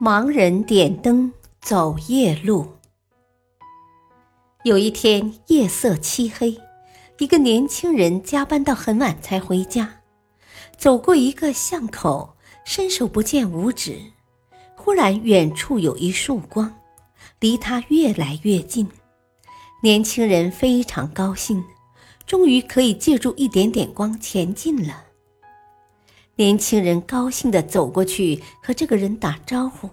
盲人点灯走夜路。有一天夜色漆黑，一个年轻人加班到很晚才回家，走过一个巷口，伸手不见五指。忽然，远处有一束光，离他越来越近。年轻人非常高兴，终于可以借助一点点光前进了。年轻人高兴地走过去，和这个人打招呼。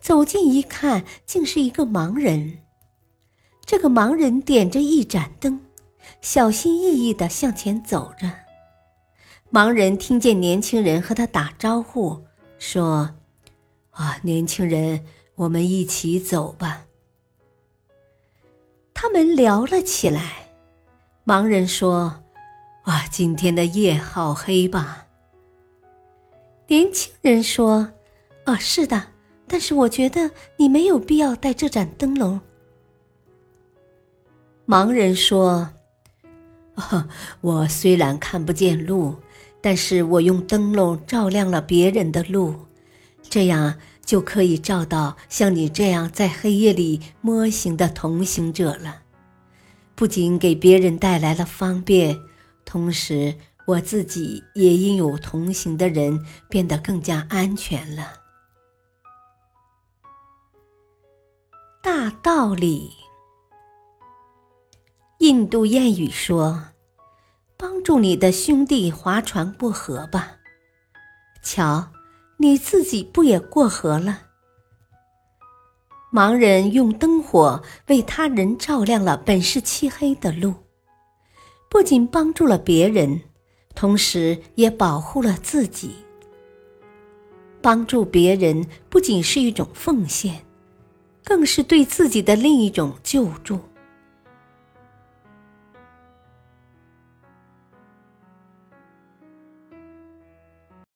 走近一看，竟是一个盲人。这个盲人点着一盏灯，小心翼翼地向前走着。盲人听见年轻人和他打招呼，说：“啊，年轻人，我们一起走吧。”他们聊了起来。盲人说：“啊，今天的夜好黑吧？”年轻人说：“哦，是的，但是我觉得你没有必要带这盏灯笼。”盲人说：“哦，我虽然看不见路，但是我用灯笼照亮了别人的路，这样就可以照到像你这样在黑夜里摸行的同行者了，不仅给别人带来了方便，同时。”我自己也因有同行的人变得更加安全了。大道理，印度谚语说：“帮助你的兄弟划船过河吧。”瞧，你自己不也过河了？盲人用灯火为他人照亮了本是漆黑的路，不仅帮助了别人。同时也保护了自己。帮助别人不仅是一种奉献，更是对自己的另一种救助。